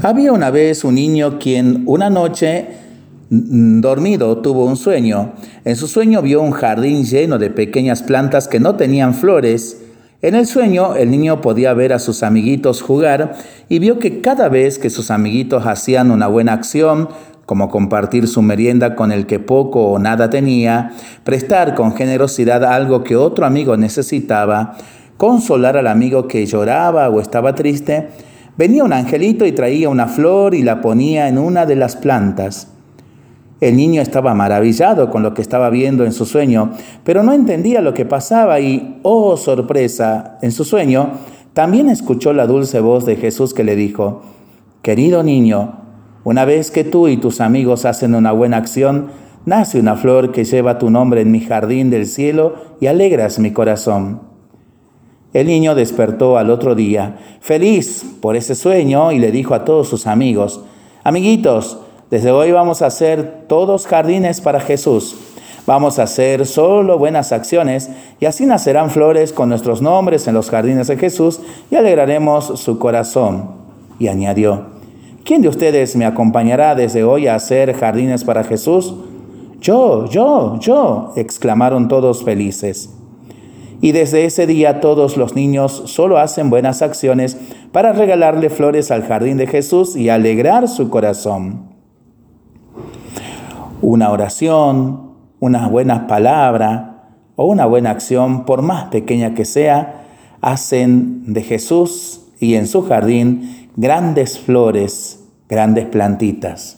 Había una vez un niño quien una noche dormido tuvo un sueño. En su sueño vio un jardín lleno de pequeñas plantas que no tenían flores. En el sueño el niño podía ver a sus amiguitos jugar y vio que cada vez que sus amiguitos hacían una buena acción, como compartir su merienda con el que poco o nada tenía, prestar con generosidad algo que otro amigo necesitaba, consolar al amigo que lloraba o estaba triste, Venía un angelito y traía una flor y la ponía en una de las plantas. El niño estaba maravillado con lo que estaba viendo en su sueño, pero no entendía lo que pasaba y, oh sorpresa, en su sueño también escuchó la dulce voz de Jesús que le dijo, Querido niño, una vez que tú y tus amigos hacen una buena acción, nace una flor que lleva tu nombre en mi jardín del cielo y alegras mi corazón. El niño despertó al otro día, feliz por ese sueño, y le dijo a todos sus amigos, amiguitos, desde hoy vamos a hacer todos jardines para Jesús. Vamos a hacer solo buenas acciones y así nacerán flores con nuestros nombres en los jardines de Jesús y alegraremos su corazón. Y añadió, ¿quién de ustedes me acompañará desde hoy a hacer jardines para Jesús? Yo, yo, yo, exclamaron todos felices. Y desde ese día todos los niños solo hacen buenas acciones para regalarle flores al jardín de Jesús y alegrar su corazón. Una oración, una buena palabra o una buena acción, por más pequeña que sea, hacen de Jesús y en su jardín grandes flores, grandes plantitas